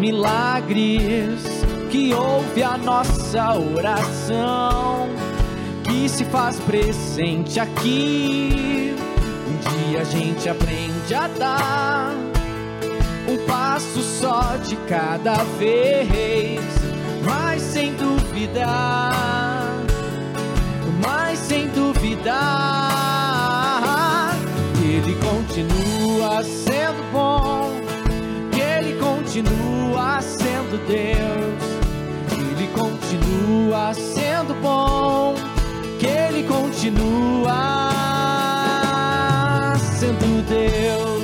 milagres, que ouve a nossa oração, que se faz presente aqui. Um dia a gente aprende a dar um passo só de cada vez, mas sem duvidar, mas sem duvidar, Ele continua sendo bom, continua sendo Deus, Ele continua sendo bom, que Ele continua sendo Deus.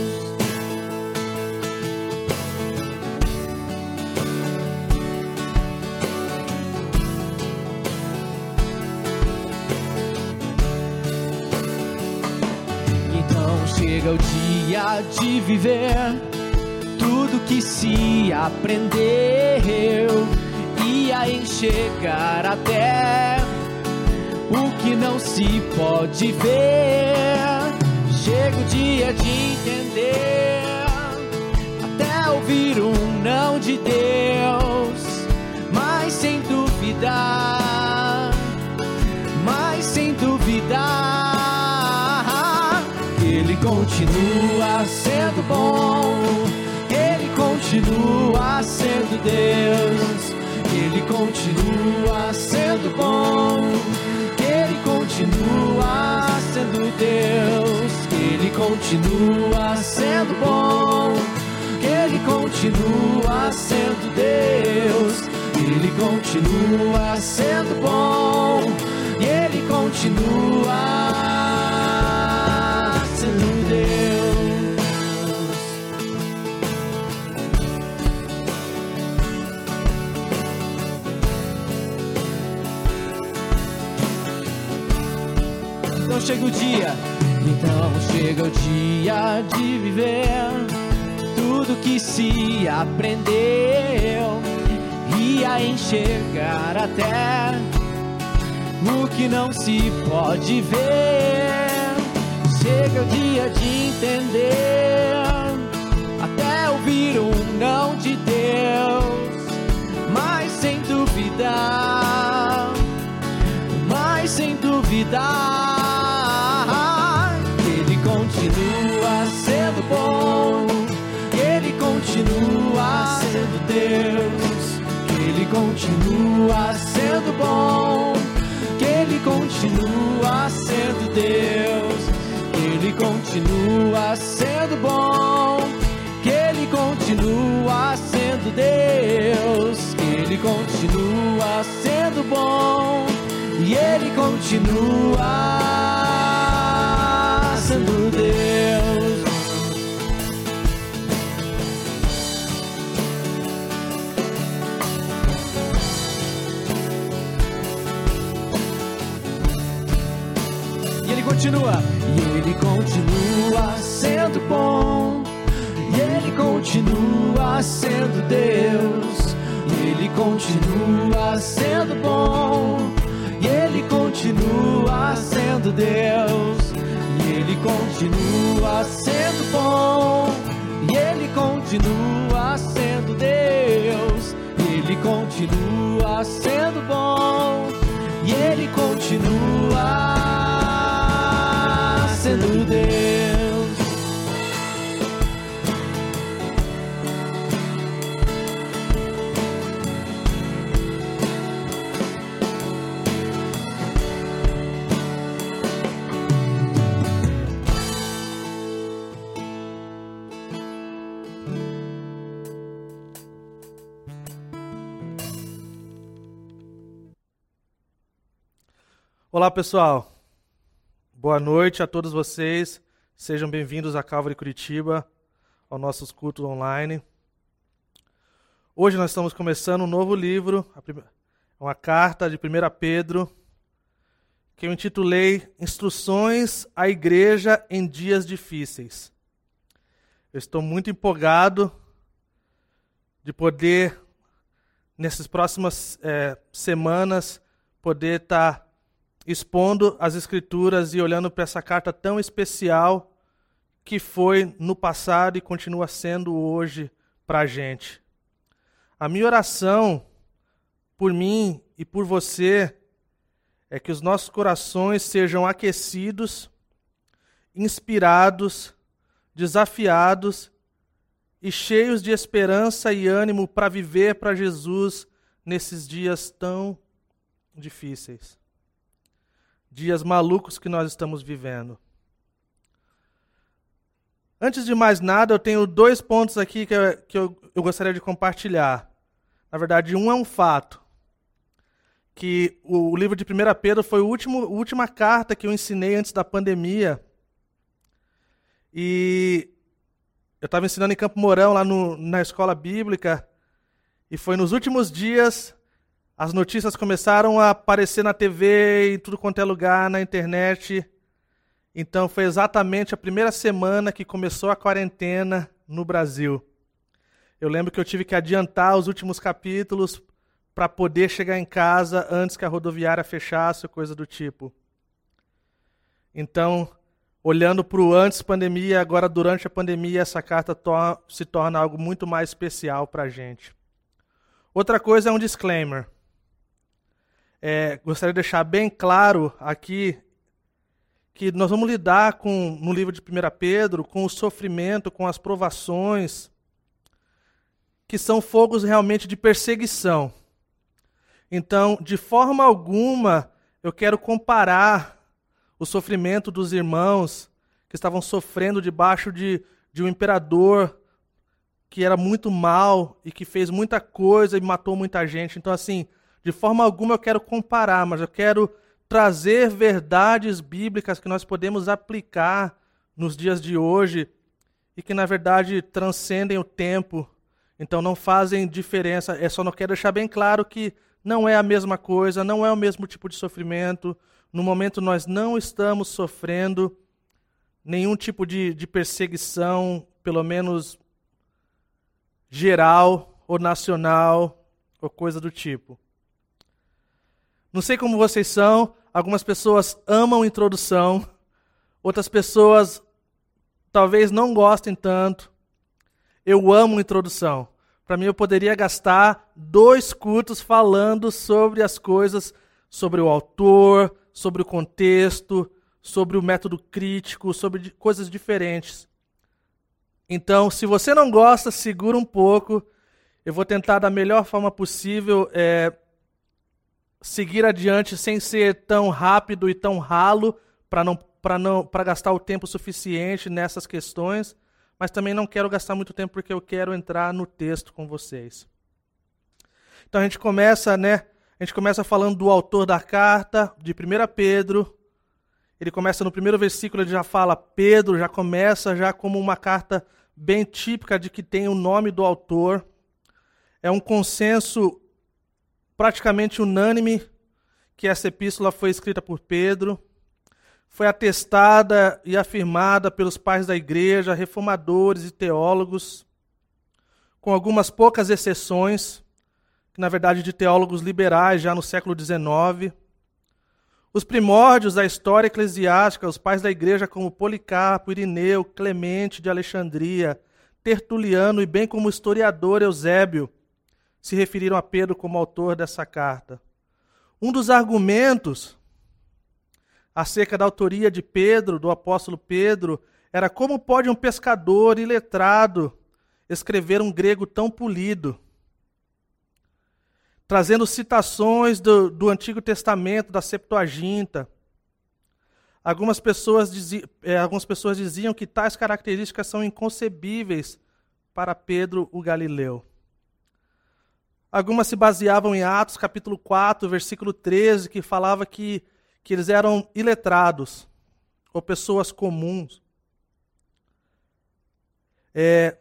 Então chega o dia de viver tudo que se aprendeu e a enxergar até o que não se pode ver. Chega o dia de entender até ouvir um não de Deus, mas sem duvidar, mas sem duvidar, Ele continua sendo bom, continua sendo Deus, Ele continua sendo bom, Ele continua sendo Deus, Ele continua sendo bom, Ele continua sendo Deus. Ele continua sendo bom. E Ele continua chega o dia, então chega o dia de viver tudo que se aprendeu e a enxergar até o que não se pode ver. Chega o dia de entender, até ouvir um não de Deus, mas sem duvidar, mas sem duvidar, continua sendo bom, que Ele continua sendo Deus, Ele continua sendo bom, que Ele continua sendo Deus, Ele continua sendo bom, e Ele continua sendo bom. E ele continua sendo Deus. E ele continua sendo bom. E ele continua sendo Deus. E ele continua sendo bom. E ele continua sendo Deus. E ele continua sendo bom. E ele continua sendo Deus. Olá, pessoal. Boa noite a todos vocês. Sejam bem-vindos à Calvary Curitiba, aos nossos cultos online. Hoje nós estamos começando um novo livro, uma carta de 1 Pedro, que eu intitulei Instruções à Igreja em Dias Difíceis. Eu estou muito empolgado de poder, nessas próximas eh, semanas, poder estar expondo as Escrituras e olhando para essa carta tão especial que foi no passado e continua sendo hoje para a gente. A minha oração por mim e por você é que os nossos corações sejam aquecidos, inspirados, desafiados e cheios de esperança e ânimo para viver para Jesus nesses dias tão difíceis. Dias malucos que nós estamos vivendo. Antes de mais nada, eu tenho dois pontos aqui que, eu, que eu, eu gostaria de compartilhar. Na verdade, um é um fato. Que o, o livro de 1 Pedro foi a última carta que eu ensinei antes da pandemia. E eu estava ensinando em Campo Mourão, lá no, na escola bíblica. E foi nos últimos dias, as notícias começaram a aparecer na TV e tudo quanto é lugar, na internet. Então foi exatamente a primeira semana que começou a quarentena no Brasil. Eu lembro que eu tive que adiantar os últimos capítulos para poder chegar em casa antes que a rodoviária fechasse, coisa do tipo. Então, olhando para o antes pandemia, agora durante a pandemia, essa carta se torna algo muito mais especial para a gente. Outra coisa é um disclaimer. É, gostaria de deixar bem claro aqui que nós vamos lidar com, no livro de 1 Pedro, com o sofrimento, com as provações, que são fogos realmente de perseguição. Então, de forma alguma, eu quero comparar o sofrimento dos irmãos que estavam sofrendo debaixo de, de um imperador que era muito mal e que fez muita coisa e matou muita gente. Então, assim, de forma alguma eu quero comparar, mas eu quero trazer verdades bíblicas que nós podemos aplicar nos dias de hoje e que, na verdade, transcendem o tempo. Então, não fazem diferença. É só não quero deixar bem claro que não é a mesma coisa, não é o mesmo tipo de sofrimento. No momento, nós não estamos sofrendo nenhum tipo de, de perseguição, pelo menos geral ou nacional, ou coisa do tipo. Não sei como vocês são, algumas pessoas amam introdução, outras pessoas talvez não gostem tanto. Eu amo introdução. Para mim, eu poderia gastar dois cultos falando sobre as coisas, sobre o autor, sobre o contexto, sobre o método crítico, sobre coisas diferentes. Então, se você não gosta, segura um pouco. Eu vou tentar da melhor forma possível é, seguir adiante sem ser tão rápido e tão ralo para não para não para gastar o tempo suficiente nessas questões, mas também não quero gastar muito tempo porque eu quero entrar no texto com vocês. Então a gente começa, né? A gente começa falando do autor da carta, de 1 Pedro. Ele começa no primeiro versículo, ele já fala Pedro, já começa já como uma carta bem típica de que tem o nome do autor. É um consenso praticamente unânime que essa epístola foi escrita por Pedro, foi atestada e afirmada pelos pais da igreja, reformadores e teólogos, com algumas poucas exceções, na verdade de teólogos liberais já no século XIX. Os primórdios da história eclesiástica, os pais da igreja como Policarpo, Irineu, Clemente de Alexandria, Tertuliano e bem como o historiador Eusébio, se referiram a Pedro como autor dessa carta. Um dos argumentos acerca da autoria de Pedro, do apóstolo Pedro, era como pode um pescador iletrado escrever um grego tão polido, trazendo citações do, do Antigo Testamento, da Septuaginta. Algumas pessoas, diziam, é, algumas pessoas diziam que tais características são inconcebíveis para Pedro o Galileu. Algumas se baseavam em Atos capítulo 4, versículo 13, que falava que, que eles eram iletrados, ou pessoas comuns. É,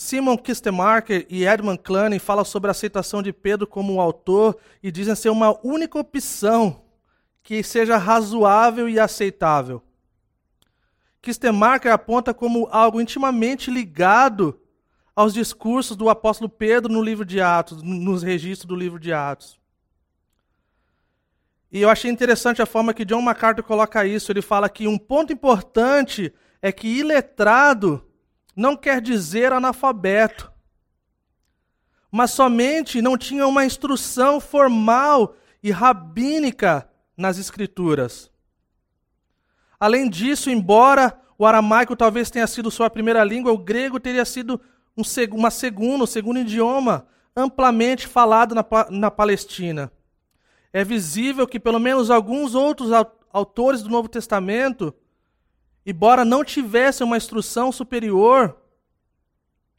Simon Kistemarker e Edmund Cluny falam sobre a aceitação de Pedro como autor e dizem ser uma única opção que seja razoável e aceitável. Kistemarker aponta como algo intimamente ligado aos discursos do apóstolo Pedro no livro de Atos, nos registros do livro de Atos. E eu achei interessante a forma que John MacArthur coloca isso. Ele fala que um ponto importante é que iletrado não quer dizer analfabeto, mas somente não tinha uma instrução formal e rabínica nas Escrituras. Além disso, embora o aramaico talvez tenha sido sua primeira língua, o grego teria sido um, uma segunda, um segundo idioma amplamente falado na, na Palestina. É visível que pelo menos alguns outros autores do Novo Testamento, embora não tivessem uma instrução superior,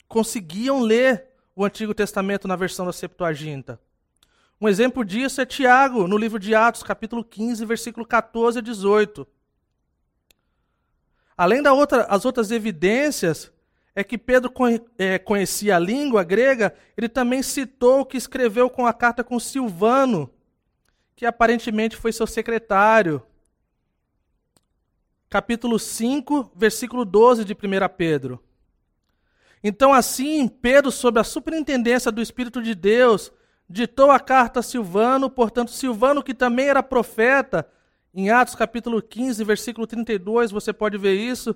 conseguiam ler o Antigo Testamento na versão da Septuaginta. Um exemplo disso é Tiago, no livro de Atos, capítulo 15, versículo 14 a 18. Além das outra, outras evidências, é que Pedro é, conhecia a língua grega, ele também citou que escreveu com a carta com Silvano, que aparentemente foi seu secretário. Capítulo 5, versículo 12 de 1 Pedro. Então, assim, Pedro, sob a superintendência do Espírito de Deus, ditou a carta a Silvano, portanto, Silvano, que também era profeta, em Atos capítulo 15, versículo 32, você pode ver isso,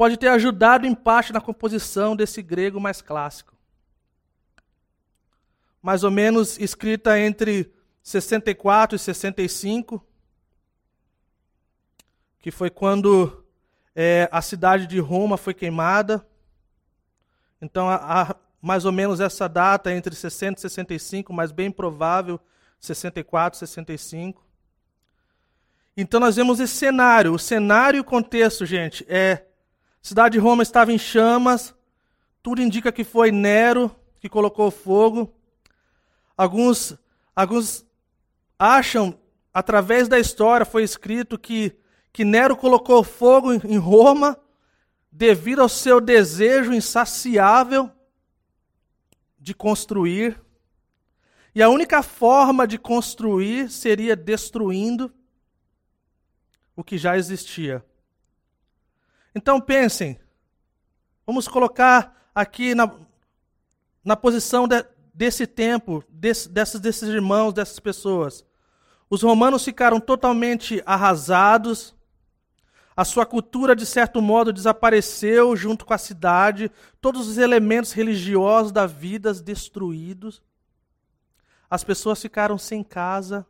pode ter ajudado em parte na composição desse grego mais clássico. Mais ou menos escrita entre 64 e 65, que foi quando é, a cidade de Roma foi queimada. Então, mais ou menos essa data entre 60 e 65, mas bem provável 64, 65. Então nós vemos esse cenário. O cenário e o contexto, gente, é a cidade de Roma estava em chamas. Tudo indica que foi Nero que colocou fogo. Alguns, alguns acham, através da história, foi escrito que, que Nero colocou fogo em Roma devido ao seu desejo insaciável de construir. E a única forma de construir seria destruindo o que já existia. Então pensem, vamos colocar aqui na, na posição de, desse tempo, desse, desses, irmãos, dessas pessoas. Os romanos ficaram totalmente arrasados, a sua cultura, de certo modo, desapareceu junto com a cidade, todos os elementos religiosos da vida destruídos. As pessoas ficaram sem casa,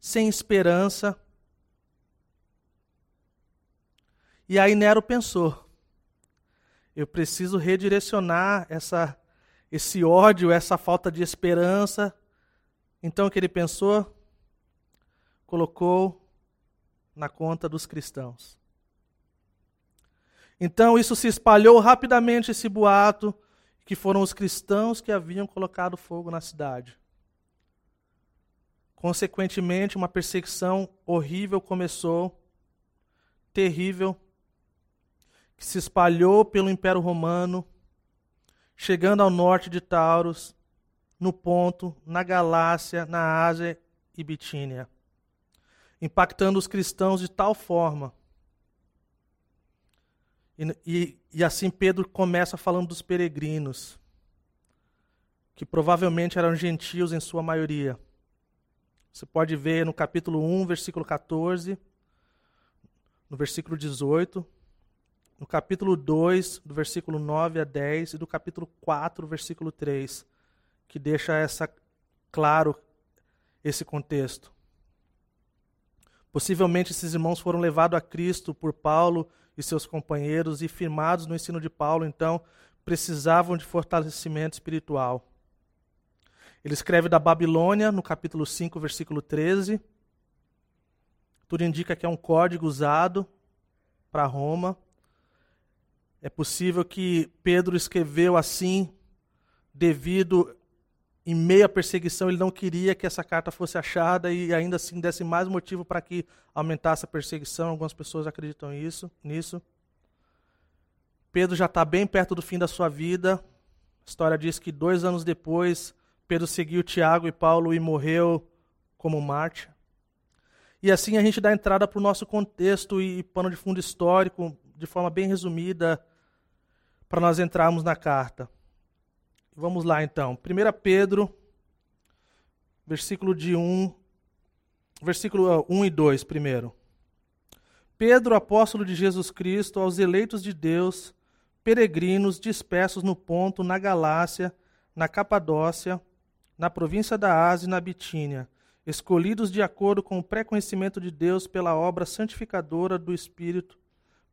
sem esperança. E aí Nero pensou: eu preciso redirecionar essa, esse ódio, essa falta de esperança. Então o que ele pensou? Colocou na conta dos cristãos. Então isso se espalhou rapidamente, esse boato, que foram os cristãos que haviam colocado fogo na cidade. Consequentemente, uma perseguição horrível começou, terrível, que se espalhou pelo Império Romano, chegando ao norte de Taurus, no Ponto, na Galácia, na Ásia e Bitínia, impactando os cristãos de tal forma. E, e, e assim Pedro começa falando dos peregrinos, que provavelmente eram gentios em sua maioria. Você pode ver no capítulo 1, versículo 14, no versículo 18, no capítulo 2, do versículo 9 a 10, e do capítulo 4, versículo 3, que deixa essa claro esse contexto. Possivelmente esses irmãos foram levados a Cristo por Paulo e seus companheiros e firmados no ensino de Paulo, então precisavam de fortalecimento espiritual. Ele escreve da Babilônia, no capítulo 5, versículo 13. Tudo indica que é um código usado para Roma. É possível que Pedro escreveu assim devido em meio à perseguição, ele não queria que essa carta fosse achada e ainda assim desse mais motivo para que aumentasse a perseguição. Algumas pessoas acreditam isso, nisso. Pedro já está bem perto do fim da sua vida. A história diz que dois anos depois, Pedro seguiu Tiago e Paulo e morreu como mártir. E assim a gente dá entrada para o nosso contexto e pano de fundo histórico de forma bem resumida para nós entrarmos na carta. Vamos lá então. 1 Pedro, versículo de 1, versículo 1 e 2 primeiro. Pedro, apóstolo de Jesus Cristo, aos eleitos de Deus, peregrinos dispersos no Ponto, na Galácia, na Capadócia, na província da Ásia e na Bitínia, escolhidos de acordo com o pré-conhecimento de Deus pela obra santificadora do Espírito,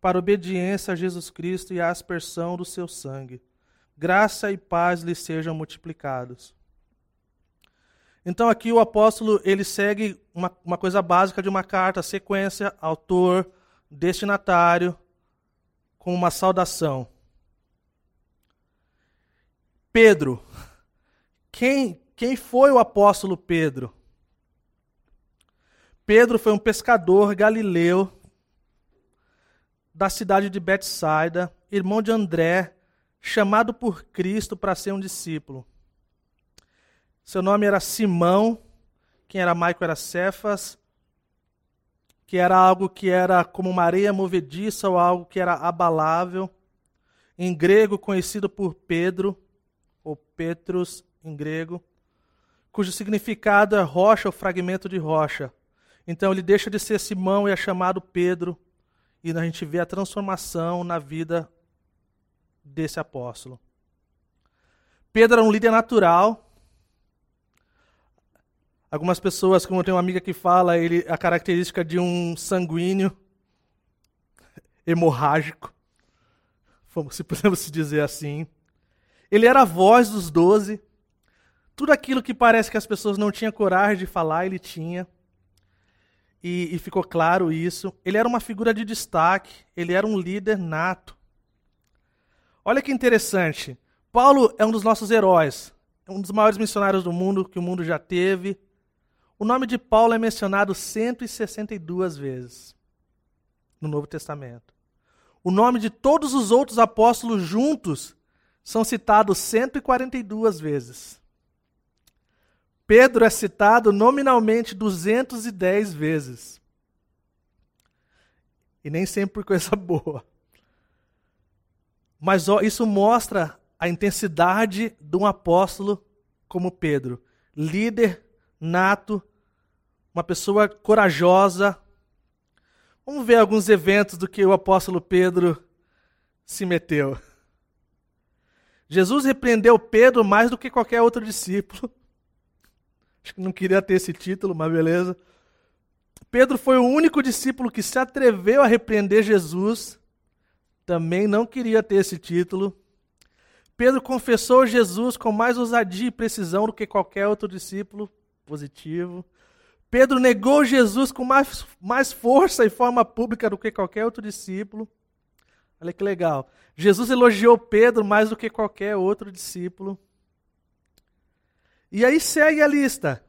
para obediência a Jesus Cristo e a aspersão do seu sangue. Graça e paz lhes sejam multiplicados. Então aqui o apóstolo ele segue uma, uma coisa básica de uma carta, sequência, autor, destinatário, com uma saudação. Pedro. Quem, quem foi o apóstolo Pedro? Pedro foi um pescador galileu da cidade de Betsaida, irmão de André, chamado por Cristo para ser um discípulo. Seu nome era Simão, quem era Maico era Cefas, que era algo que era como uma areia movediça ou algo que era abalável. Em grego, conhecido por Pedro, ou Petrus em grego, cujo significado é rocha ou fragmento de rocha. Então ele deixa de ser Simão e é chamado Pedro, e a gente vê a transformação na vida desse apóstolo. Pedro era um líder natural, Algumas pessoas, como eu tenho uma amiga que fala, ele a característica de um sanguíneo hemorrágico, se podemos dizer assim. Ele era a voz dos doze. Tudo aquilo que parece que as pessoas não tinham coragem de falar, ele tinha. E, e ficou claro isso. Ele era uma figura de destaque, ele era um líder nato. Olha que interessante. Paulo é um dos nossos heróis, é um dos maiores missionários do mundo que o mundo já teve. O nome de Paulo é mencionado 162 vezes no Novo Testamento. O nome de todos os outros apóstolos juntos são citados 142 vezes. Pedro é citado nominalmente 210 vezes. E nem sempre por coisa boa. Mas ó, isso mostra a intensidade de um apóstolo como Pedro, líder nato, uma pessoa corajosa. Vamos ver alguns eventos do que o apóstolo Pedro se meteu. Jesus repreendeu Pedro mais do que qualquer outro discípulo. Acho que não queria ter esse título, mas beleza. Pedro foi o único discípulo que se atreveu a repreender Jesus. Também não queria ter esse título. Pedro confessou Jesus com mais ousadia e precisão do que qualquer outro discípulo positivo. Pedro negou Jesus com mais, mais força e forma pública do que qualquer outro discípulo. Olha que legal. Jesus elogiou Pedro mais do que qualquer outro discípulo. E aí segue a lista.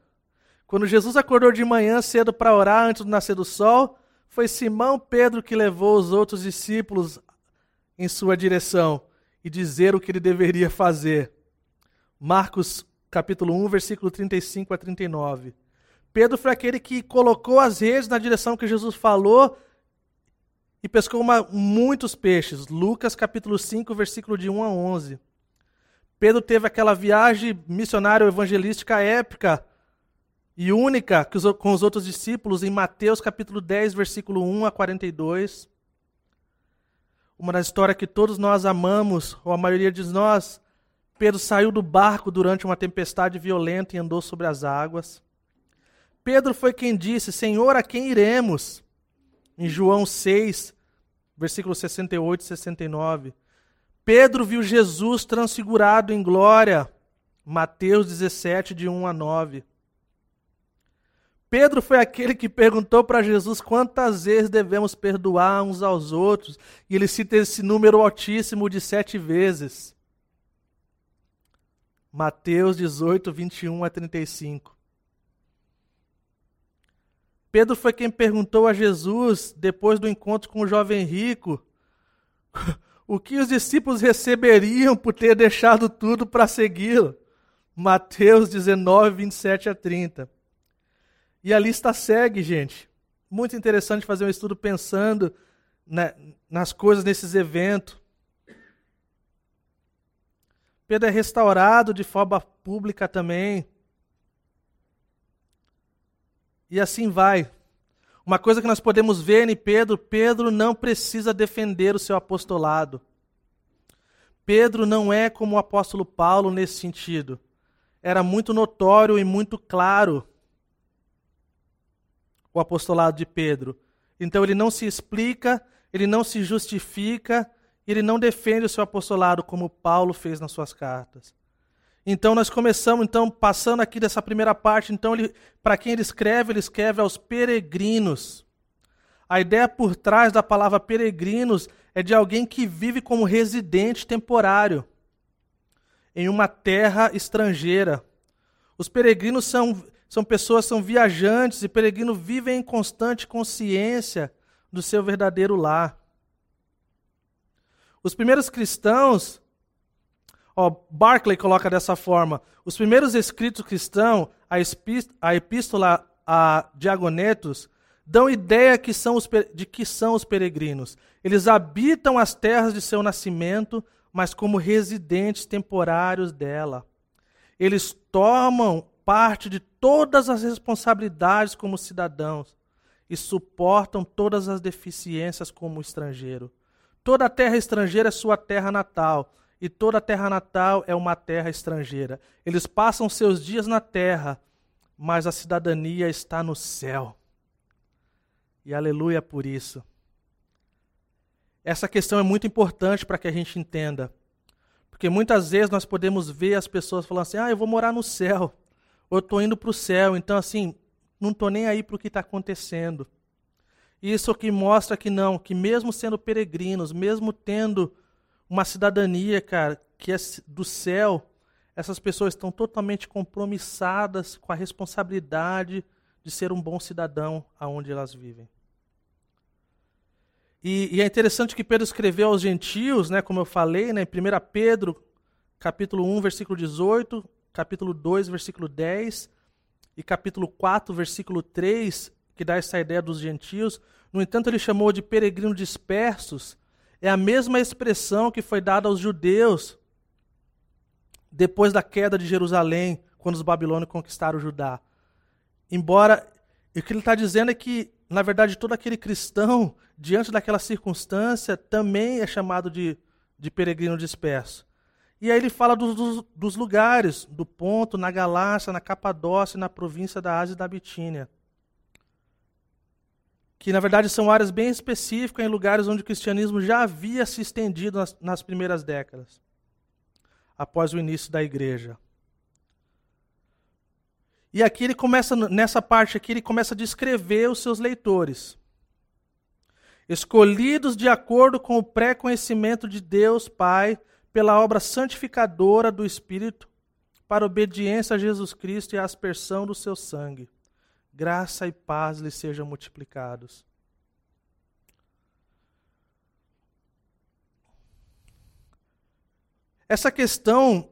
Quando Jesus acordou de manhã cedo para orar antes do nascer do sol, foi Simão Pedro que levou os outros discípulos em sua direção e dizer o que ele deveria fazer. Marcos capítulo 1, versículo 35 a 39. Pedro foi aquele que colocou as redes na direção que Jesus falou e pescou uma, muitos peixes. Lucas capítulo 5, versículo de 1 a 11. Pedro teve aquela viagem missionária evangelística épica e única com os outros discípulos em Mateus capítulo 10, versículo 1 a 42. Uma das histórias que todos nós amamos, ou a maioria de nós, Pedro saiu do barco durante uma tempestade violenta e andou sobre as águas. Pedro foi quem disse: Senhor, a quem iremos? Em João 6, versículos 68 e 69. Pedro viu Jesus transfigurado em glória. Mateus 17, de 1 a 9. Pedro foi aquele que perguntou para Jesus quantas vezes devemos perdoar uns aos outros, e ele cita esse número altíssimo de sete vezes. Mateus 18, 21 a 35. Pedro foi quem perguntou a Jesus, depois do encontro com o jovem rico, o que os discípulos receberiam por ter deixado tudo para segui-lo. Mateus 19, 27 a 30. E a lista segue, gente. Muito interessante fazer um estudo pensando nas coisas nesses eventos. Pedro é restaurado de forma pública também. E assim vai. Uma coisa que nós podemos ver em Pedro, Pedro não precisa defender o seu apostolado. Pedro não é como o apóstolo Paulo nesse sentido. Era muito notório e muito claro o apostolado de Pedro. Então ele não se explica, ele não se justifica, ele não defende o seu apostolado como Paulo fez nas suas cartas. Então nós começamos então passando aqui dessa primeira parte, então para quem ele escreve, ele escreve aos peregrinos. A ideia por trás da palavra peregrinos é de alguém que vive como residente temporário em uma terra estrangeira. Os peregrinos são, são pessoas, são viajantes e peregrinos vivem em constante consciência do seu verdadeiro lar. Os primeiros cristãos, ó, Barclay coloca dessa forma: os primeiros escritos cristãos, a epístola a Diagonetos, dão ideia que são os, de que são os peregrinos. Eles habitam as terras de seu nascimento, mas como residentes temporários dela. Eles tomam parte de todas as responsabilidades como cidadãos e suportam todas as deficiências como estrangeiro. Toda terra estrangeira é sua terra natal, e toda terra natal é uma terra estrangeira. Eles passam seus dias na terra, mas a cidadania está no céu. E aleluia por isso. Essa questão é muito importante para que a gente entenda. Porque muitas vezes nós podemos ver as pessoas falando assim: ah, eu vou morar no céu, ou eu estou indo para o céu, então assim, não estou nem aí para o que está acontecendo. Isso que mostra que não, que mesmo sendo peregrinos, mesmo tendo uma cidadania, cara, que é do céu, essas pessoas estão totalmente compromissadas com a responsabilidade de ser um bom cidadão aonde elas vivem. E, e, é interessante que Pedro escreveu aos gentios, né, como eu falei, né, em 1 Pedro, capítulo 1, versículo 18, capítulo 2, versículo 10 e capítulo 4, versículo 3, que dá essa ideia dos gentios. No entanto, ele chamou de peregrinos dispersos. É a mesma expressão que foi dada aos judeus depois da queda de Jerusalém, quando os babilônios conquistaram Judá. Embora, o que ele está dizendo é que, na verdade, todo aquele cristão, diante daquela circunstância, também é chamado de, de peregrino disperso. E aí ele fala dos, dos, dos lugares, do Ponto, na Galácia, na Capadócia, na província da Ásia e da Bitínia que na verdade são áreas bem específicas em lugares onde o cristianismo já havia se estendido nas, nas primeiras décadas, após o início da igreja. E aqui ele começa, nessa parte aqui, ele começa a descrever os seus leitores. Escolhidos de acordo com o pré-conhecimento de Deus Pai, pela obra santificadora do Espírito, para obediência a Jesus Cristo e a aspersão do seu sangue graça e paz lhes sejam multiplicados. Essa questão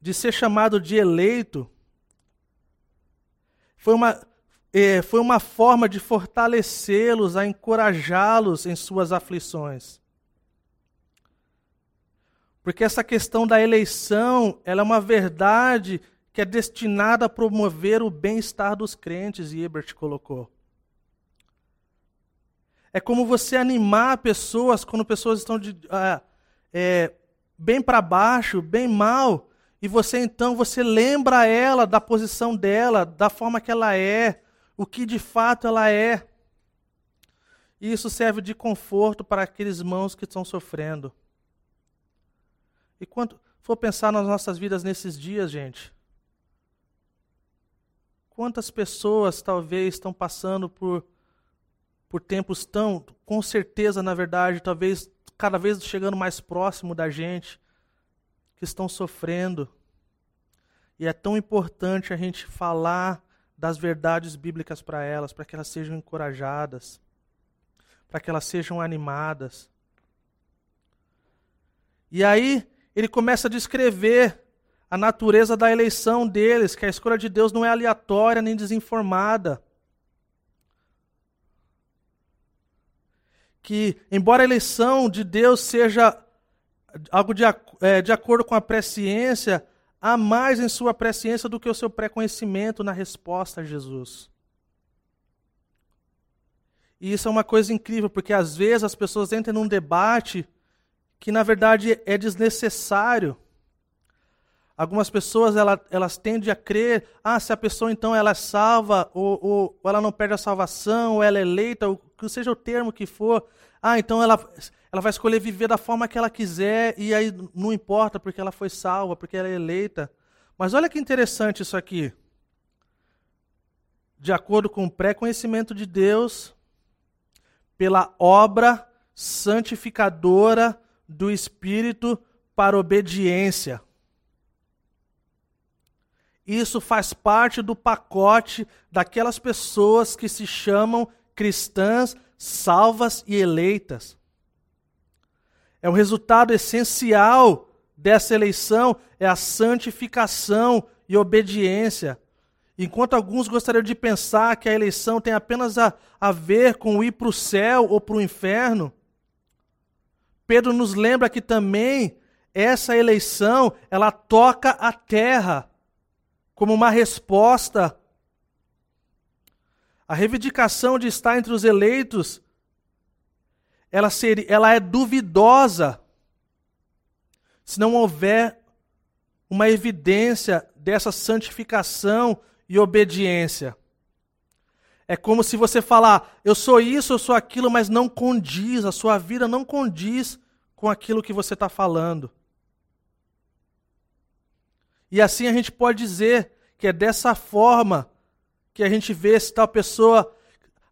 de ser chamado de eleito foi uma, é, foi uma forma de fortalecê-los, a encorajá-los em suas aflições. Porque essa questão da eleição, ela é uma verdade que é destinada a promover o bem-estar dos crentes, e Ebert colocou. É como você animar pessoas quando pessoas estão de, ah, é, bem para baixo, bem mal, e você então você lembra ela da posição dela, da forma que ela é, o que de fato ela é. E isso serve de conforto para aqueles irmãos que estão sofrendo. E quando for pensar nas nossas vidas nesses dias, gente, Quantas pessoas talvez estão passando por, por tempos tão, com certeza, na verdade, talvez cada vez chegando mais próximo da gente, que estão sofrendo. E é tão importante a gente falar das verdades bíblicas para elas, para que elas sejam encorajadas, para que elas sejam animadas. E aí ele começa a descrever a natureza da eleição deles, que a escolha de Deus não é aleatória nem desinformada. Que, embora a eleição de Deus seja algo de, é, de acordo com a presciência, há mais em sua presciência do que o seu pré-conhecimento na resposta a Jesus. E isso é uma coisa incrível, porque às vezes as pessoas entram num debate que na verdade é desnecessário. Algumas pessoas elas, elas tendem a crer, ah, se a pessoa então ela é salva, ou, ou, ou ela não perde a salvação, ou ela é eleita, ou que seja o termo que for, ah, então ela, ela vai escolher viver da forma que ela quiser, e aí não importa porque ela foi salva, porque ela é eleita. Mas olha que interessante isso aqui. De acordo com o pré-conhecimento de Deus, pela obra santificadora do Espírito para obediência. Isso faz parte do pacote daquelas pessoas que se chamam cristãs salvas e eleitas. É o resultado essencial dessa eleição é a santificação e obediência. Enquanto alguns gostariam de pensar que a eleição tem apenas a, a ver com ir para o céu ou para o inferno, Pedro nos lembra que também essa eleição ela toca a terra como uma resposta. A reivindicação de estar entre os eleitos, ela, seria, ela é duvidosa se não houver uma evidência dessa santificação e obediência. É como se você falar, eu sou isso, eu sou aquilo, mas não condiz, a sua vida não condiz com aquilo que você está falando. E assim a gente pode dizer que é dessa forma que a gente vê se tal pessoa,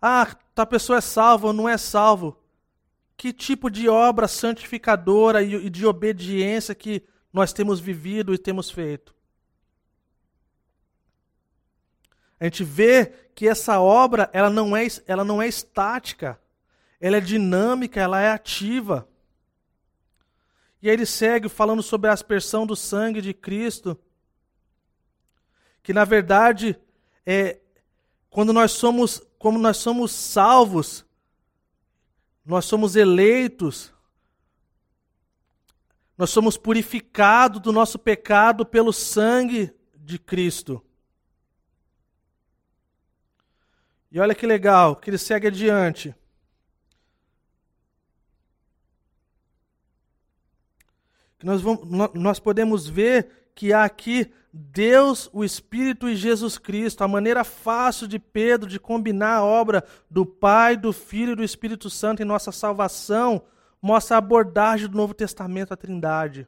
ah, tal pessoa é salva ou não é salvo. Que tipo de obra santificadora e de obediência que nós temos vivido e temos feito. A gente vê que essa obra ela não é, ela não é estática, ela é dinâmica, ela é ativa. E aí ele segue falando sobre a aspersão do sangue de Cristo que na verdade é quando nós somos, como nós somos salvos, nós somos eleitos, nós somos purificados do nosso pecado pelo sangue de Cristo. E olha que legal, que ele segue adiante. Nós, vamos, nós podemos ver que há aqui Deus, o Espírito e Jesus Cristo, a maneira fácil de Pedro de combinar a obra do Pai, do Filho e do Espírito Santo em nossa salvação, mostra a abordagem do Novo Testamento à Trindade,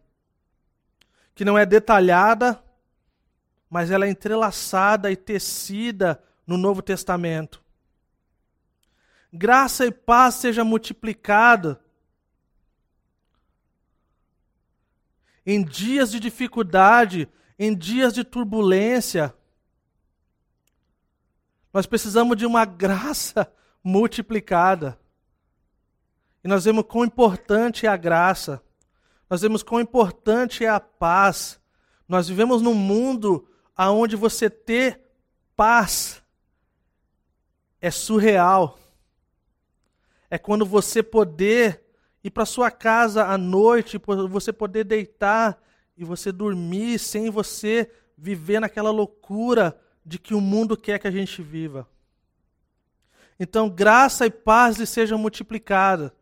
que não é detalhada, mas ela é entrelaçada e tecida no Novo Testamento. Graça e paz seja multiplicada em dias de dificuldade, em dias de turbulência, nós precisamos de uma graça multiplicada. E nós vemos quão importante é a graça. Nós vemos quão importante é a paz. Nós vivemos num mundo onde você ter paz é surreal. É quando você poder ir para sua casa à noite, você poder deitar e você dormir sem você viver naquela loucura de que o mundo quer que a gente viva. Então, graça e paz lhe sejam multiplicadas.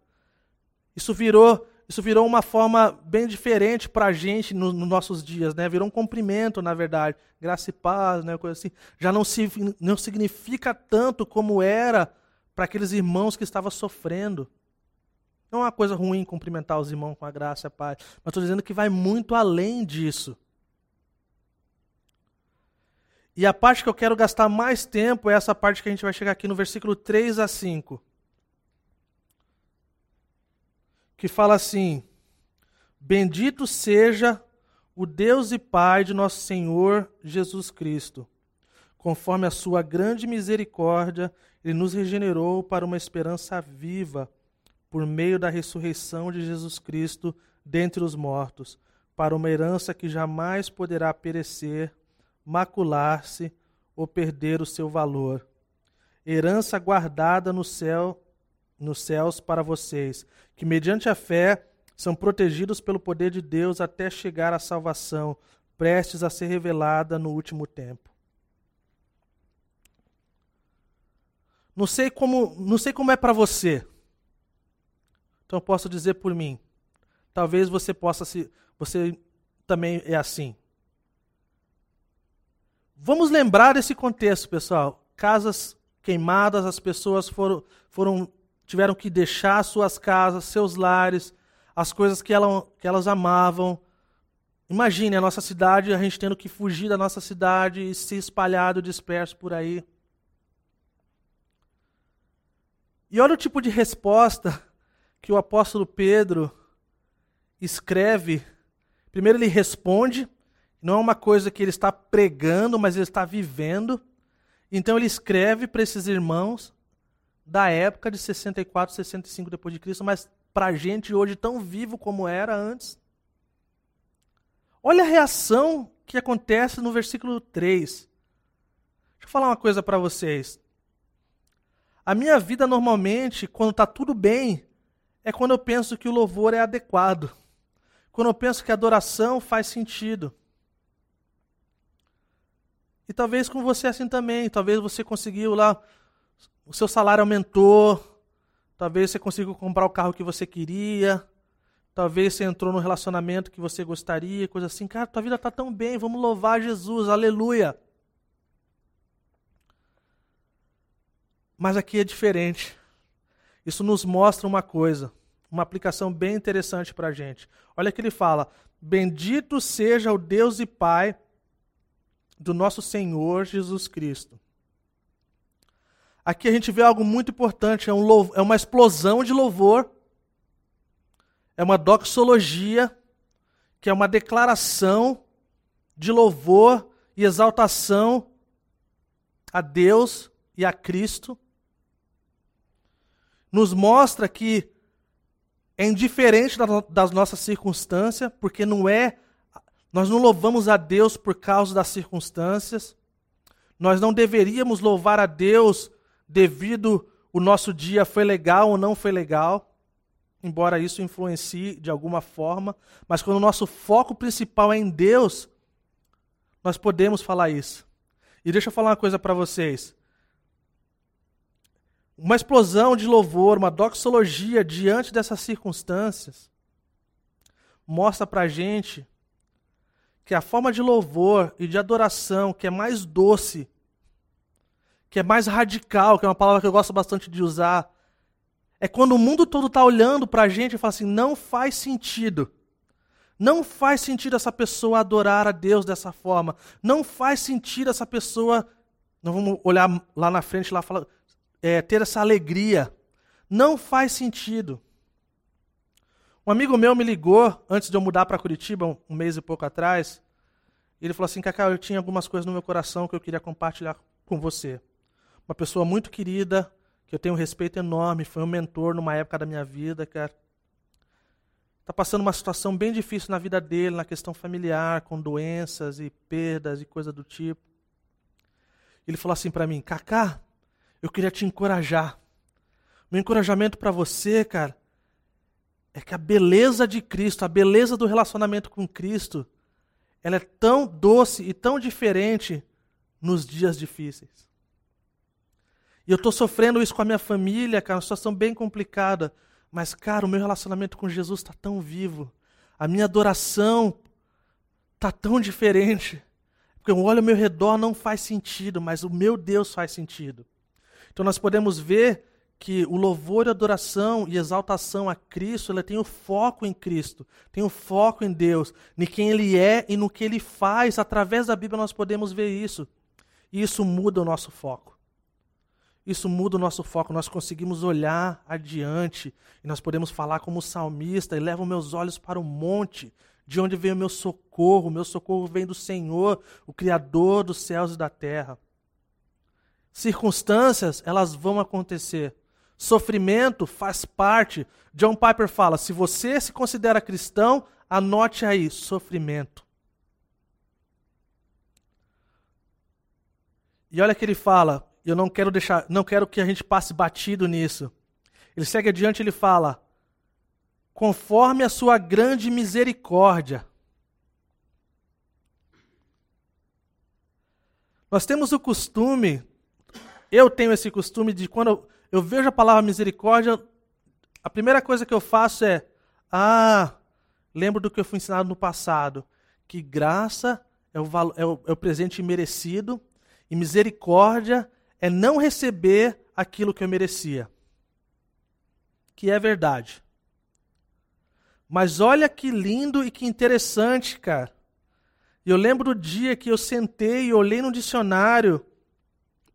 Isso virou, isso virou uma forma bem diferente para a gente nos no nossos dias, né? Virou um cumprimento, na verdade. Graça e paz, né? Coisa assim. Já não, se, não significa tanto como era para aqueles irmãos que estavam sofrendo. Não é uma coisa ruim cumprimentar os irmãos com a graça e a paz, mas estou dizendo que vai muito além disso. E a parte que eu quero gastar mais tempo é essa parte que a gente vai chegar aqui no versículo 3 a 5. Que fala assim: Bendito seja o Deus e Pai de nosso Senhor Jesus Cristo. Conforme a sua grande misericórdia, ele nos regenerou para uma esperança viva por meio da ressurreição de Jesus Cristo dentre os mortos, para uma herança que jamais poderá perecer, macular-se ou perder o seu valor. Herança guardada no céu, nos céus para vocês, que mediante a fé são protegidos pelo poder de Deus até chegar à salvação, prestes a ser revelada no último tempo. Não sei como, não sei como é para você. Então eu posso dizer por mim. Talvez você possa se você também é assim. Vamos lembrar desse contexto, pessoal. Casas queimadas, as pessoas foram, foram tiveram que deixar suas casas, seus lares, as coisas que, ela, que elas amavam. Imagine a nossa cidade, a gente tendo que fugir da nossa cidade e se espalhado, disperso por aí. E olha o tipo de resposta que o apóstolo Pedro escreve. Primeiro ele responde, não é uma coisa que ele está pregando, mas ele está vivendo. Então ele escreve para esses irmãos da época de 64, 65 depois de Cristo, mas para a gente hoje tão vivo como era antes. Olha a reação que acontece no versículo 3. Deixa eu falar uma coisa para vocês. A minha vida normalmente, quando está tudo bem, é quando eu penso que o louvor é adequado. Quando eu penso que a adoração faz sentido. E talvez com você assim também. Talvez você conseguiu lá, o seu salário aumentou. Talvez você conseguiu comprar o carro que você queria. Talvez você entrou no relacionamento que você gostaria, coisa assim. Cara, tua vida está tão bem, vamos louvar Jesus, aleluia. Mas aqui é diferente. Isso nos mostra uma coisa, uma aplicação bem interessante para a gente. Olha que ele fala: Bendito seja o Deus e Pai do nosso Senhor Jesus Cristo. Aqui a gente vê algo muito importante, é, um é uma explosão de louvor, é uma doxologia, que é uma declaração de louvor e exaltação a Deus e a Cristo. Nos mostra que é indiferente das nossas circunstâncias, porque não é nós não louvamos a Deus por causa das circunstâncias. Nós não deveríamos louvar a Deus devido o nosso dia foi legal ou não foi legal, embora isso influencie de alguma forma, mas quando o nosso foco principal é em Deus, nós podemos falar isso. E deixa eu falar uma coisa para vocês. Uma explosão de louvor, uma doxologia diante dessas circunstâncias, mostra para a gente que a forma de louvor e de adoração que é mais doce, que é mais radical, que é uma palavra que eu gosto bastante de usar, é quando o mundo todo está olhando para a gente e fala assim: não faz sentido. Não faz sentido essa pessoa adorar a Deus dessa forma. Não faz sentido essa pessoa. Não vamos olhar lá na frente lá falar, é, ter essa alegria. Não faz sentido. Um amigo meu me ligou antes de eu mudar para Curitiba, um, mês e pouco atrás. Ele falou assim: Cacau, eu tinha algumas coisas no meu coração que eu queria compartilhar com você. Uma pessoa muito querida, que eu tenho um respeito enorme, foi um mentor numa época da minha vida. Está passando uma situação bem difícil na vida dele, na questão familiar, com doenças e perdas e coisa do tipo. Ele falou assim para mim: Cacá, eu queria te encorajar. Meu encorajamento para você, cara, é que a beleza de Cristo, a beleza do relacionamento com Cristo, ela é tão doce e tão diferente nos dias difíceis. E eu estou sofrendo isso com a minha família, cara, uma situação bem complicada. Mas, cara, o meu relacionamento com Jesus está tão vivo. A minha adoração está tão diferente. Porque eu olho ao meu redor, não faz sentido, mas o meu Deus faz sentido. Então nós podemos ver que o louvor, adoração e exaltação a Cristo, ela tem o foco em Cristo, tem o foco em Deus, em quem Ele é e no que Ele faz. Através da Bíblia nós podemos ver isso. E isso muda o nosso foco. Isso muda o nosso foco, nós conseguimos olhar adiante e nós podemos falar como salmista e levo meus olhos para o monte, de onde vem o meu socorro. O meu socorro vem do Senhor, o Criador dos céus e da terra. Circunstâncias, elas vão acontecer. Sofrimento faz parte. John Piper fala: se você se considera cristão, anote aí: sofrimento. E olha que ele fala, eu não quero deixar, não quero que a gente passe batido nisso. Ele segue adiante, ele fala: conforme a sua grande misericórdia. Nós temos o costume eu tenho esse costume de quando eu, vejo a palavra misericórdia, a primeira coisa que eu faço é: ah, lembro do que eu fui ensinado no passado, que graça é o, é o, é o presente merecido e misericórdia é não receber aquilo que eu merecia. Que é verdade. Mas olha que lindo e que interessante, cara. Eu lembro do dia que eu sentei e olhei no dicionário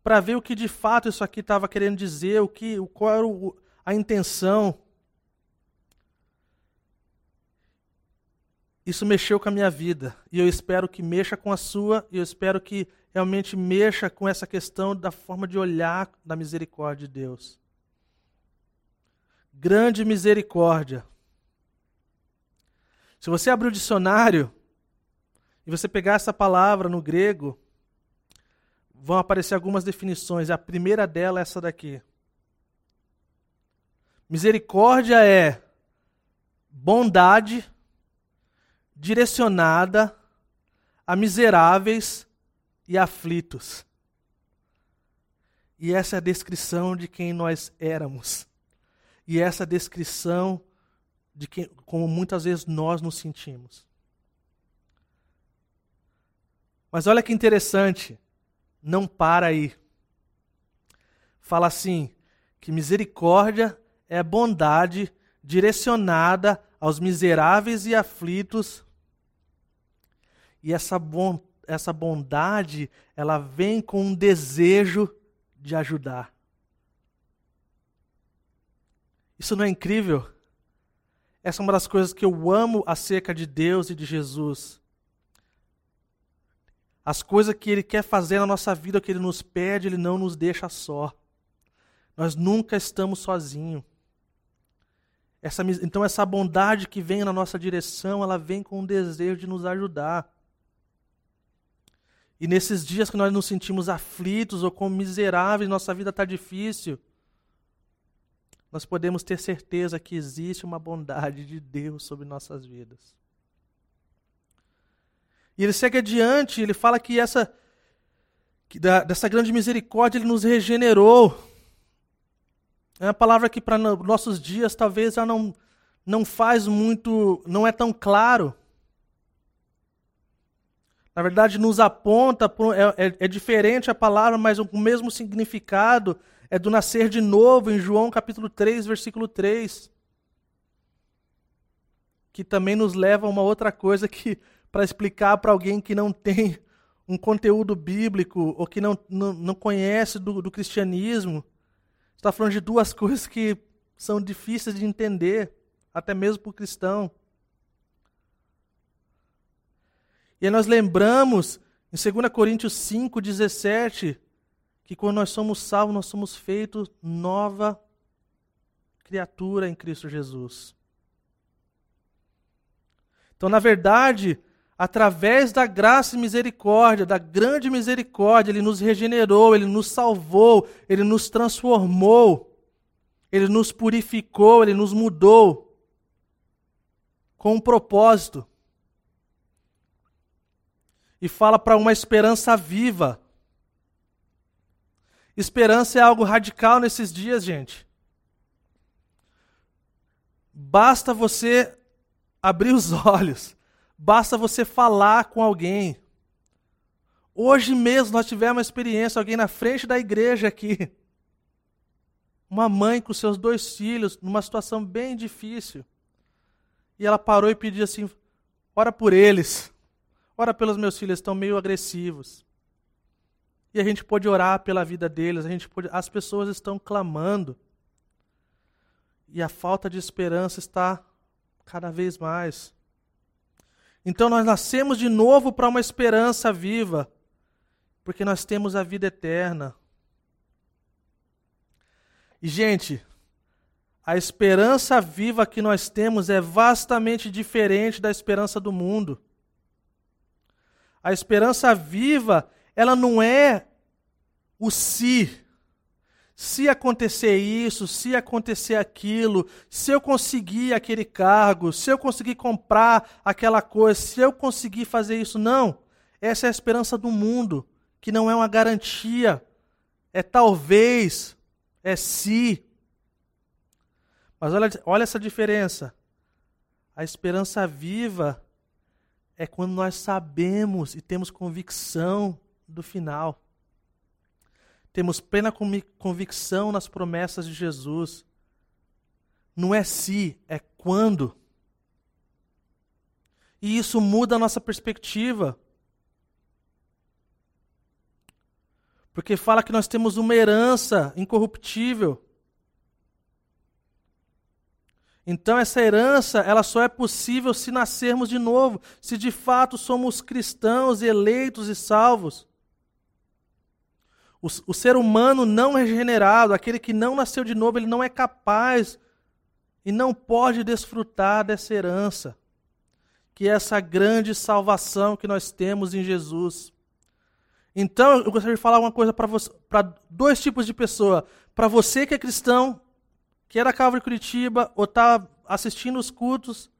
para ver o que de fato isso aqui estava querendo dizer, o que, qual era o, a intenção. Isso mexeu com a minha vida e eu espero que mexa com a sua e eu espero que realmente mexa com essa questão da forma de olhar da misericórdia de Deus. Grande misericórdia. Se você abrir o dicionário e você pegar essa palavra no grego, vão aparecer algumas definições. A primeira dela é essa daqui. Misericórdia é bondade direcionada a miseráveis e aflitos. E essa é a descrição de quem nós éramos. E essa é a descrição de quem, como muitas vezes nós nos sentimos. Mas olha que interessante, não para aí. Fala assim: que misericórdia é bondade direcionada aos miseráveis e aflitos e essa, bon, essa bondade, ela vem com um desejo de ajudar. Isso não é incrível? Essa é uma das coisas que eu amo acerca de Deus e de Jesus. As coisas que Ele quer fazer na nossa vida, que Ele nos pede, Ele não nos deixa só. Nós nunca estamos sozinhos. Essa, então, essa bondade que vem na nossa direção, ela vem com um desejo de nos ajudar. E nesses dias que nós nos sentimos aflitos ou como miseráveis, nossa vida está difícil, nós podemos ter certeza que existe uma bondade de Deus sobre nossas vidas. E ele segue adiante, ele fala que essa que da, dessa grande misericórdia ele nos regenerou. É uma palavra que para nossos dias talvez já não não faz muito, não é tão claro. Na verdade, nos aponta, é, é, é diferente a palavra, mas o mesmo significado é do nascer de novo, em João capítulo 3, versículo 3. Que também nos leva a uma outra coisa que, para explicar para alguém que não tem um conteúdo bíblico ou que não, não, não conhece do, do cristianismo, está falando de duas coisas que são difíceis de entender, até mesmo para o cristão. E aí nós lembramos em 2 Coríntios 5, 17, que quando nós somos salvos, nós somos feitos nova criatura em Cristo Jesus. Então, na verdade, através da graça e misericórdia, da grande misericórdia, Ele nos regenerou, Ele nos salvou, Ele nos transformou, Ele nos purificou, Ele nos mudou com um propósito e fala para uma esperança viva. Esperança é algo radical nesses dias, gente. Basta você abrir os olhos, basta você falar com alguém. Hoje mesmo nós tivemos uma experiência, alguém na frente da igreja aqui. Uma mãe com seus dois filhos, numa situação bem difícil. E ela parou e pediu assim: ora por eles. Ora pelos meus filhos, estão meio agressivos. E a gente pode orar pela vida deles, a gente pode, as pessoas estão clamando. E a falta de esperança está cada vez mais. Então nós nascemos de novo para uma esperança viva, porque nós temos a vida eterna. E gente, a esperança viva que nós temos é vastamente diferente da esperança do mundo. A esperança viva, ela não é o se. Se acontecer isso, se acontecer aquilo, se eu conseguir aquele cargo, se eu conseguir comprar aquela coisa, se eu conseguir fazer isso. Não. Essa é a esperança do mundo, que não é uma garantia é talvez, é se. Mas olha, olha essa diferença. A esperança viva é quando nós sabemos e temos convicção do final. Temos plena convicção nas promessas de Jesus. Não é se, é quando. E isso muda a nossa perspectiva. Porque fala que nós temos uma herança incorruptível. Então essa herança, ela só é possível se nascermos de novo, se de fato somos cristãos eleitos e salvos. O, o, ser humano não regenerado, aquele que não nasceu de novo, ele não é capaz e não pode desfrutar dessa herança, que é essa grande salvação que nós temos em Jesus. Então, eu gostaria de falar uma coisa para dois tipos de pessoa. Para você que é cristão, que é da Calvary Curitiba, ou está assistindo os cultos,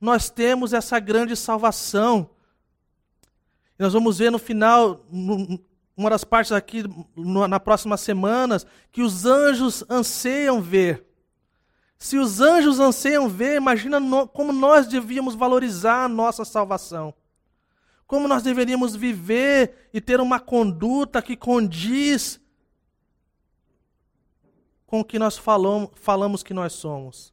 nós temos essa grande salvação. Nós vamos ver no final, uma das partes aqui, na próximas semanas, que os anjos anseiam ver. Se os anjos anseiam ver, imagina no, como nós devíamos valorizar a nossa salvação. Como nós deveríamos viver e ter uma conduta que condiz com o que nós falamos, falamos que nós somos.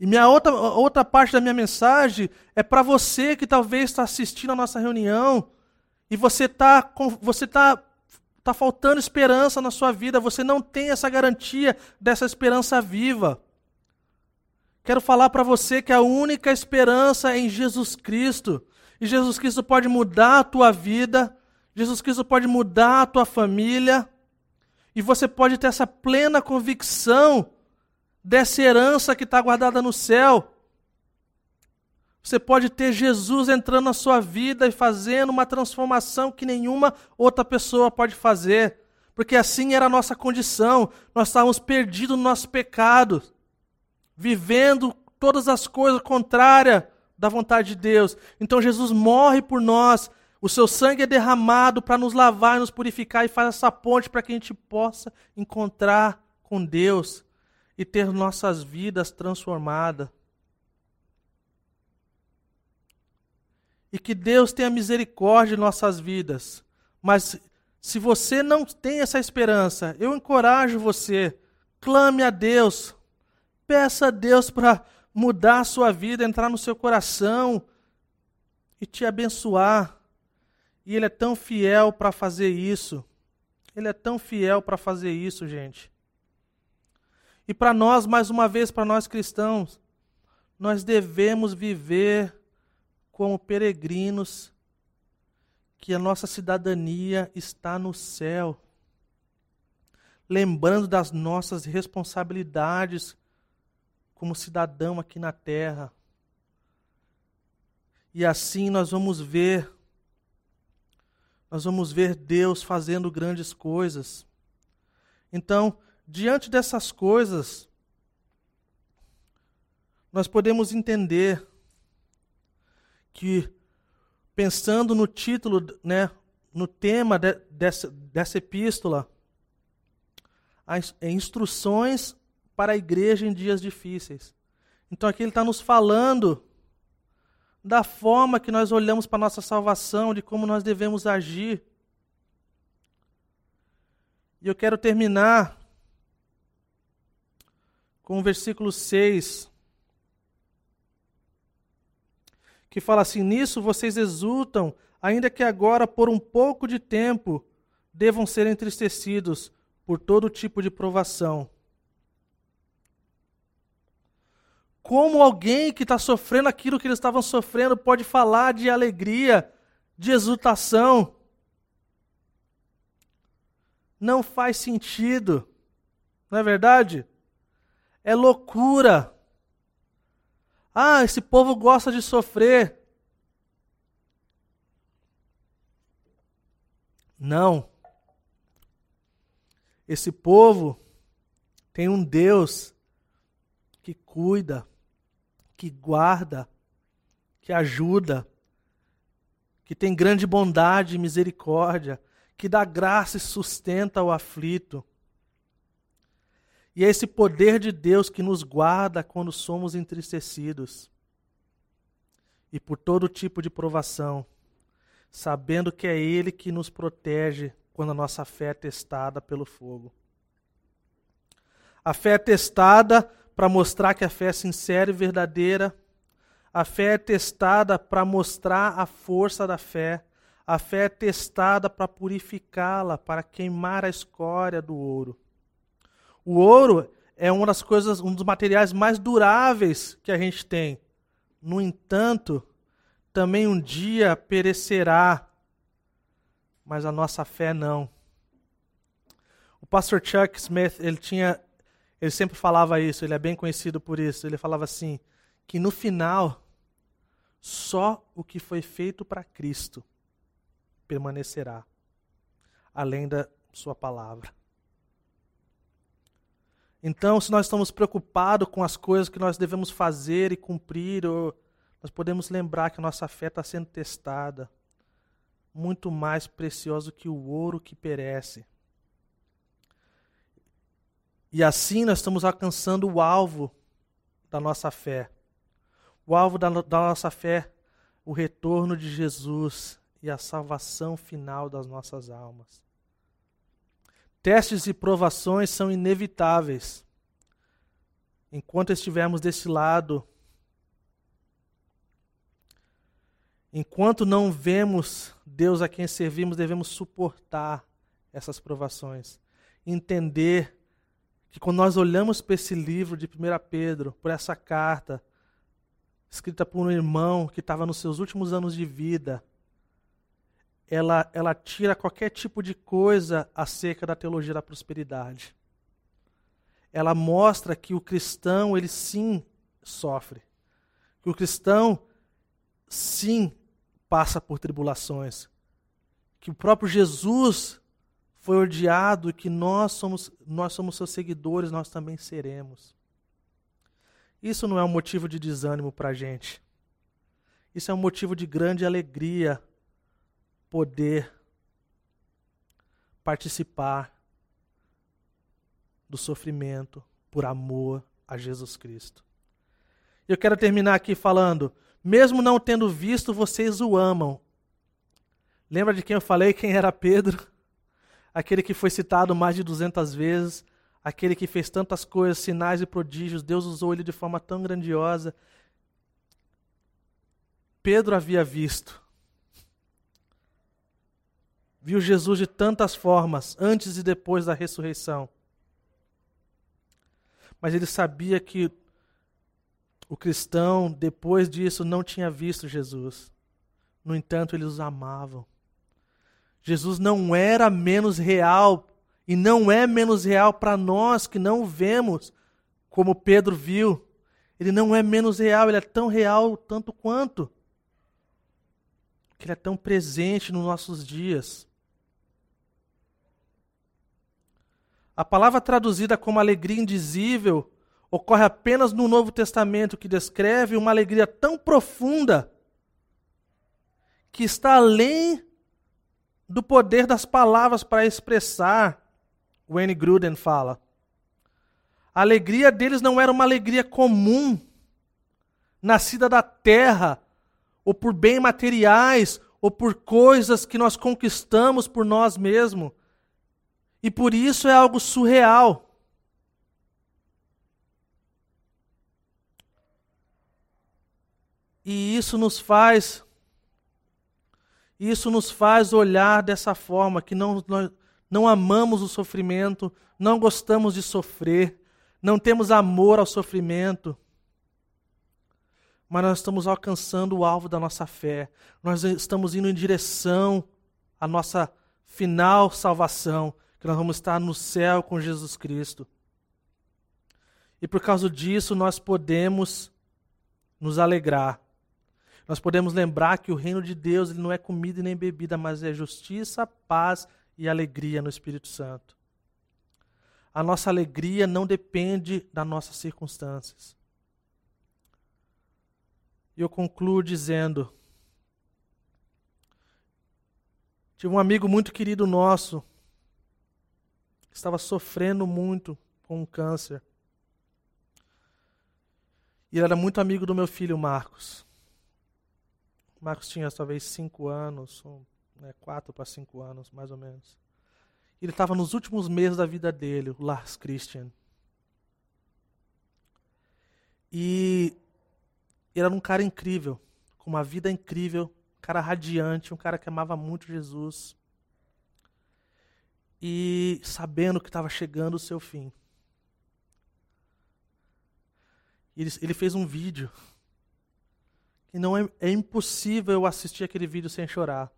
E minha outra, outra parte da minha mensagem é para você que talvez está assistindo a nossa reunião e você está você tá, tá faltando esperança na sua vida, você não tem essa garantia dessa esperança viva. Quero falar para você que a única esperança é em Jesus Cristo. E Jesus Cristo pode mudar a tua vida, Jesus Cristo pode mudar a tua família, e você pode ter essa plena convicção dessa herança que está guardada no céu. Você pode ter Jesus entrando na sua vida e fazendo uma transformação que nenhuma outra pessoa pode fazer. Porque assim era a nossa condição. Nós estávamos perdidos no nosso pecado vivendo todas as coisas contrárias da vontade de Deus. Então Jesus morre por nós, o seu sangue é derramado para nos lavar nos purificar e faz essa ponte para que a gente possa encontrar com Deus e ter nossas vidas transformadas. E que Deus tenha misericórdia em nossas vidas. Mas se você não tem essa esperança, eu encorajo você, clame a Deus, Peça a Deus para mudar a sua vida, entrar no seu coração e te abençoar. E Ele é tão fiel para fazer isso. Ele é tão fiel para fazer isso, gente. E para nós, mais uma vez, para nós cristãos, nós devemos viver como peregrinos, que a nossa cidadania está no céu. Lembrando das nossas responsabilidades como cidadão aqui na terra. E assim nós vamos ver, nós vamos ver Deus fazendo grandes coisas. Então, diante dessas coisas, nós podemos entender que, pensando no título, né, no tema de, dessa, dessa epístola, as instruções para a igreja em dias difíceis. Então aqui ele está nos falando da forma que nós olhamos para a nossa salvação, de como nós devemos agir. E eu quero terminar com o versículo 6, que fala assim: Nisso vocês exultam, ainda que agora, por um pouco de tempo, devam ser entristecidos por todo tipo de provação Como alguém que está sofrendo aquilo que eles estavam sofrendo pode falar de alegria, de exultação? Não faz sentido, não é verdade? É loucura. Ah, esse povo gosta de sofrer. Não. Esse povo tem um Deus que cuida, que guarda, que ajuda, que tem grande bondade e misericórdia, que dá graça e sustenta o aflito. E é esse poder de Deus que nos guarda quando somos entristecidos e por todo tipo de provação, sabendo que é Ele que nos protege quando a nossa fé é testada pelo fogo. A fé é testada para mostrar que a fé é sincera e verdadeira. A fé é testada para mostrar a força da fé. A fé é testada para purificá-la, para queimar a escória do ouro. O ouro é uma das coisas, um dos materiais mais duráveis que a gente tem. No entanto, também um dia perecerá, mas a nossa fé não. O pastor Chuck Smith, ele tinha ele sempre falava isso, ele é bem conhecido por isso. Ele falava assim: que no final, só o que foi feito para Cristo permanecerá, além da Sua palavra. Então, se nós estamos preocupados com as coisas que nós devemos fazer e cumprir, nós podemos lembrar que a nossa fé está sendo testada, muito mais preciosa que o ouro que perece e assim nós estamos alcançando o alvo da nossa fé. O alvo da, da nossa fé, o retorno de Jesus e a salvação final das nossas almas. Testes e provações são inevitáveis. Enquanto estivermos desse lado, enquanto não vemos Deus a quem servimos, devemos suportar essas provações, entender que quando nós olhamos para esse livro de 1 Pedro, por essa carta, escrita por um irmão que estava nos seus últimos anos de vida, ela, ela tira qualquer tipo de coisa acerca da teologia da prosperidade. Ela mostra que o cristão, ele sim sofre. Que o cristão, sim, passa por tribulações. Que o próprio Jesus foi odiado e que nós somos, nós somos seus seguidores, nós também seremos. Isso não é um motivo de desânimo para a gente. Isso é um motivo de grande alegria poder participar do sofrimento por amor a Jesus Cristo. Eu quero terminar aqui falando, mesmo não tendo visto, vocês o amam. Lembra de quem eu falei, quem era Pedro? aquele que foi citado mais de 200 vezes, aquele que fez tantas coisas, sinais e prodígios, Deus usou ele de forma tão grandiosa. Pedro havia visto. Viu Jesus de tantas formas, antes e depois da ressurreição. Mas ele sabia que o cristão, depois disso, não tinha visto Jesus. No entanto, eles os amavam. Jesus não era menos real e não é menos real para nós que não o vemos, como Pedro viu. Ele não é menos real, ele é tão real tanto quanto. Que ele é tão presente nos nossos dias. A palavra traduzida como alegria indizível ocorre apenas no Novo Testamento, que descreve uma alegria tão profunda que está além do poder das palavras para expressar, Wayne Gruden fala. A alegria deles não era uma alegria comum, nascida da terra, ou por bens materiais, ou por coisas que nós conquistamos por nós mesmos. E por isso é algo surreal. E isso nos faz isso nos faz olhar dessa forma, que não, não amamos o sofrimento, não gostamos de sofrer, não temos amor ao sofrimento. Mas nós estamos alcançando o alvo da nossa fé, nós estamos indo em direção à nossa final salvação, que nós vamos estar no céu com Jesus Cristo. E por causa disso nós podemos nos alegrar nós podemos lembrar que o reino de Deus não é comida nem bebida, mas é justiça, paz e alegria no Espírito Santo. A nossa alegria não depende das nossas circunstâncias. E eu concluo dizendo Tive um amigo muito querido nosso estava sofrendo muito com um câncer. E ele era muito amigo do meu filho Marcos. O Marcos tinha talvez cinco anos, né, quatro para cinco anos, mais ou menos. Ele estava nos últimos meses da vida dele, o Lars Christian. E ele era um cara incrível, com uma vida incrível, um cara radiante, um cara que amava muito Jesus. E sabendo que estava chegando o seu fim. Ele, ele fez um vídeo. Que não é, é impossível eu assistir aquele vídeo sem chorar.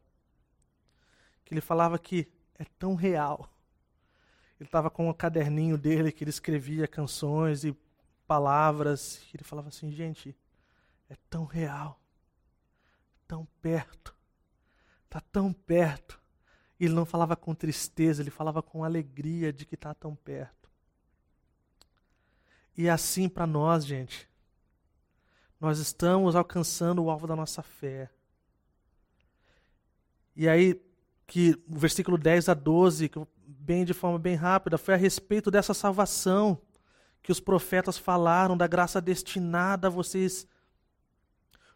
Que ele falava que é tão real. Ele estava com um caderninho dele que ele escrevia canções e palavras. E ele falava assim, gente, é tão real, tão perto, está tão perto. Ele não falava com tristeza, ele falava com alegria de que está tão perto. E é assim para nós, gente. Nós estamos alcançando o alvo da nossa fé. E aí, que o versículo 10 a 12, bem de forma bem rápida, foi a respeito dessa salvação que os profetas falaram, da graça destinada a vocês,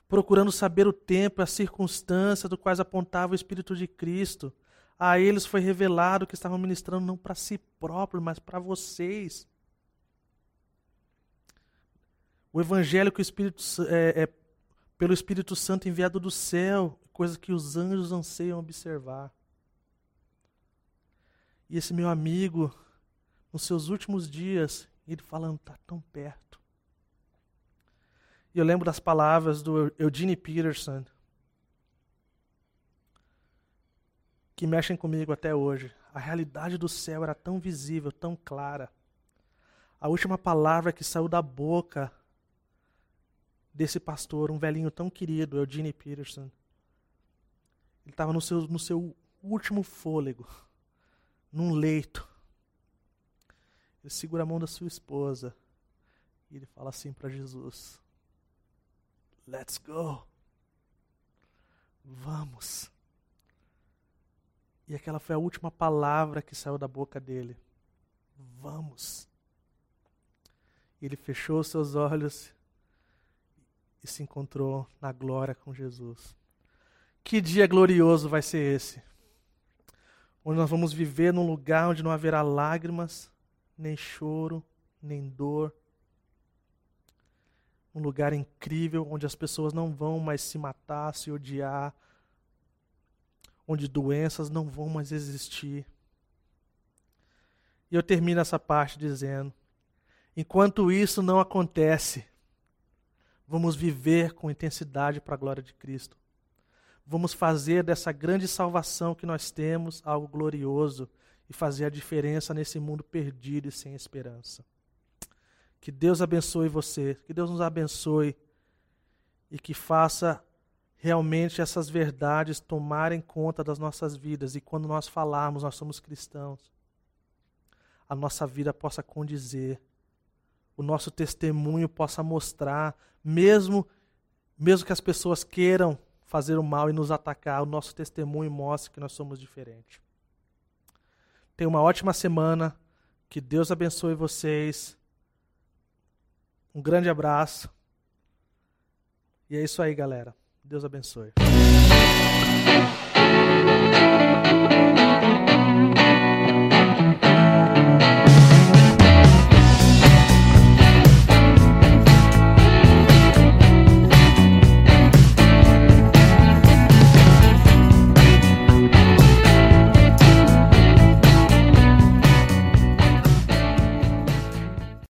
procurando saber o tempo e as circunstâncias do quais apontava o Espírito de Cristo. A eles foi revelado que estavam ministrando não para si próprios, mas para vocês. O Evangelho que o Espírito, é, é, pelo Espírito Santo enviado do céu, coisa que os anjos anseiam observar. E esse meu amigo, nos seus últimos dias, ele falando, está tão perto. E eu lembro das palavras do Eugene Peterson, que mexem comigo até hoje. A realidade do céu era tão visível, tão clara. A última palavra que saiu da boca desse pastor, um velhinho tão querido, Eugene Peterson, ele estava no seu, no seu último fôlego, num leito. Ele segura a mão da sua esposa e ele fala assim para Jesus: Let's go. Vamos. E aquela foi a última palavra que saiu da boca dele. Vamos. Ele fechou seus olhos e se encontrou na glória com Jesus. Que dia glorioso vai ser esse! Onde nós vamos viver num lugar onde não haverá lágrimas, nem choro, nem dor. Um lugar incrível onde as pessoas não vão mais se matar, se odiar, onde doenças não vão mais existir. E eu termino essa parte dizendo: enquanto isso não acontece, vamos viver com intensidade para a glória de Cristo. Vamos fazer dessa grande salvação que nós temos algo glorioso e fazer a diferença nesse mundo perdido e sem esperança. Que Deus abençoe você, que Deus nos abençoe e que faça realmente essas verdades tomarem conta das nossas vidas e quando nós falarmos, nós somos cristãos, a nossa vida possa condizer, o nosso testemunho possa mostrar, mesmo mesmo que as pessoas queiram fazer o mal e nos atacar, o nosso testemunho mostre que nós somos diferentes. Tenha uma ótima semana, que Deus abençoe vocês. Um grande abraço. E é isso aí, galera. Deus abençoe.